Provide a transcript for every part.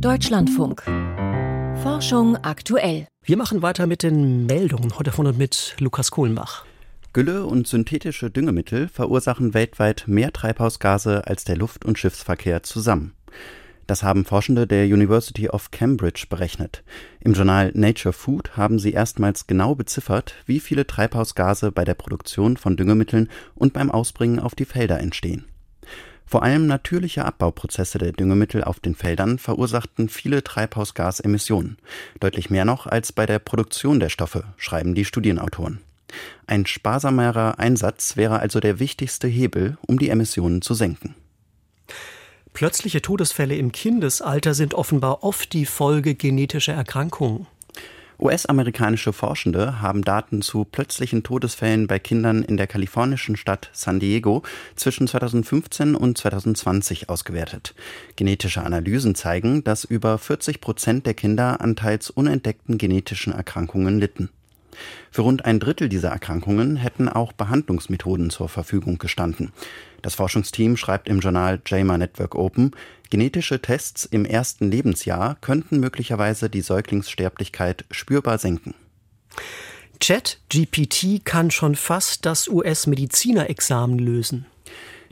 Deutschlandfunk. Forschung aktuell. Wir machen weiter mit den Meldungen heute von und mit Lukas Kohlenbach. Gülle und synthetische Düngemittel verursachen weltweit mehr Treibhausgase als der Luft- und Schiffsverkehr zusammen. Das haben Forschende der University of Cambridge berechnet. Im Journal Nature Food haben sie erstmals genau beziffert, wie viele Treibhausgase bei der Produktion von Düngemitteln und beim Ausbringen auf die Felder entstehen. Vor allem natürliche Abbauprozesse der Düngemittel auf den Feldern verursachten viele Treibhausgasemissionen, deutlich mehr noch als bei der Produktion der Stoffe, schreiben die Studienautoren. Ein sparsamerer Einsatz wäre also der wichtigste Hebel, um die Emissionen zu senken. Plötzliche Todesfälle im Kindesalter sind offenbar oft die Folge genetischer Erkrankungen. US-amerikanische Forschende haben Daten zu plötzlichen Todesfällen bei Kindern in der kalifornischen Stadt San Diego zwischen 2015 und 2020 ausgewertet. Genetische Analysen zeigen, dass über 40 Prozent der Kinder an teils unentdeckten genetischen Erkrankungen litten. Für rund ein Drittel dieser Erkrankungen hätten auch Behandlungsmethoden zur Verfügung gestanden. Das Forschungsteam schreibt im Journal JAMA Network Open, genetische Tests im ersten Lebensjahr könnten möglicherweise die Säuglingssterblichkeit spürbar senken. ChatGPT kann schon fast das US-Medizinerexamen lösen.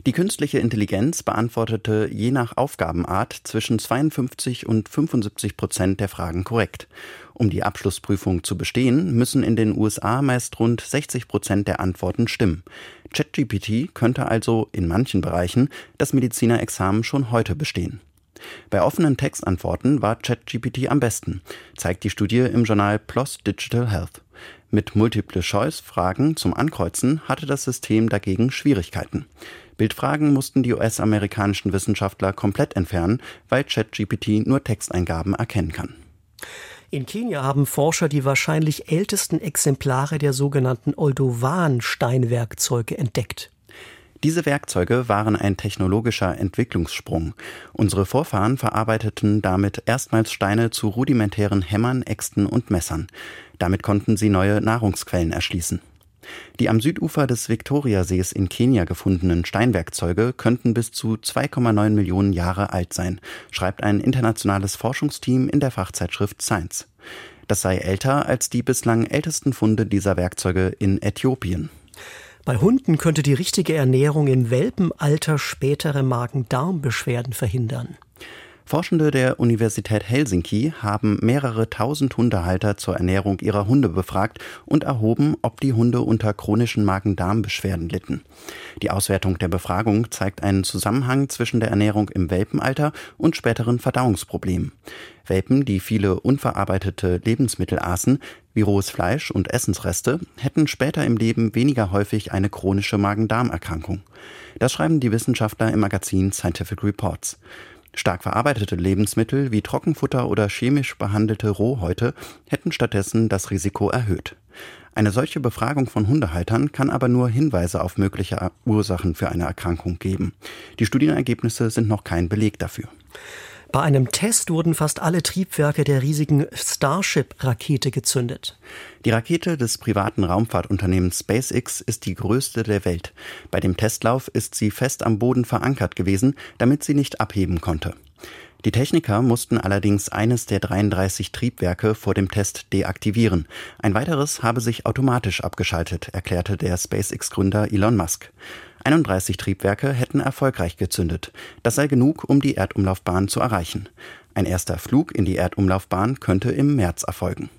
Die künstliche Intelligenz beantwortete je nach Aufgabenart zwischen 52 und 75 Prozent der Fragen korrekt. Um die Abschlussprüfung zu bestehen, müssen in den USA meist rund 60 Prozent der Antworten stimmen. ChatGPT könnte also in manchen Bereichen das Medizinerexamen schon heute bestehen. Bei offenen Textantworten war ChatGPT am besten, zeigt die Studie im Journal PLOS Digital Health. Mit Multiple-Choice-Fragen zum Ankreuzen hatte das System dagegen Schwierigkeiten. Bildfragen mussten die US-amerikanischen Wissenschaftler komplett entfernen, weil ChatGPT nur Texteingaben erkennen kann. In Kenia haben Forscher die wahrscheinlich ältesten Exemplare der sogenannten Oldowan-Steinwerkzeuge entdeckt. Diese Werkzeuge waren ein technologischer Entwicklungssprung. Unsere Vorfahren verarbeiteten damit erstmals Steine zu rudimentären Hämmern, Äxten und Messern. Damit konnten sie neue Nahrungsquellen erschließen. Die am Südufer des Viktoriasees in Kenia gefundenen Steinwerkzeuge könnten bis zu 2,9 Millionen Jahre alt sein, schreibt ein internationales Forschungsteam in der Fachzeitschrift Science. Das sei älter als die bislang ältesten Funde dieser Werkzeuge in Äthiopien. Bei Hunden könnte die richtige Ernährung im Welpenalter spätere Magen-Darm-Beschwerden verhindern. Forschende der Universität Helsinki haben mehrere tausend Hundehalter zur Ernährung ihrer Hunde befragt und erhoben, ob die Hunde unter chronischen Magen-Darm-Beschwerden litten. Die Auswertung der Befragung zeigt einen Zusammenhang zwischen der Ernährung im Welpenalter und späteren Verdauungsproblemen. Welpen, die viele unverarbeitete Lebensmittel aßen, wie rohes Fleisch und Essensreste, hätten später im Leben weniger häufig eine chronische Magen-Darm-Erkrankung. Das schreiben die Wissenschaftler im Magazin Scientific Reports. Stark verarbeitete Lebensmittel wie Trockenfutter oder chemisch behandelte Rohhäute hätten stattdessen das Risiko erhöht. Eine solche Befragung von Hundehaltern kann aber nur Hinweise auf mögliche Ursachen für eine Erkrankung geben. Die Studienergebnisse sind noch kein Beleg dafür. Bei einem Test wurden fast alle Triebwerke der riesigen Starship-Rakete gezündet. Die Rakete des privaten Raumfahrtunternehmens SpaceX ist die größte der Welt. Bei dem Testlauf ist sie fest am Boden verankert gewesen, damit sie nicht abheben konnte. Die Techniker mussten allerdings eines der 33 Triebwerke vor dem Test deaktivieren. Ein weiteres habe sich automatisch abgeschaltet, erklärte der SpaceX-Gründer Elon Musk. 31 Triebwerke hätten erfolgreich gezündet. Das sei genug, um die Erdumlaufbahn zu erreichen. Ein erster Flug in die Erdumlaufbahn könnte im März erfolgen.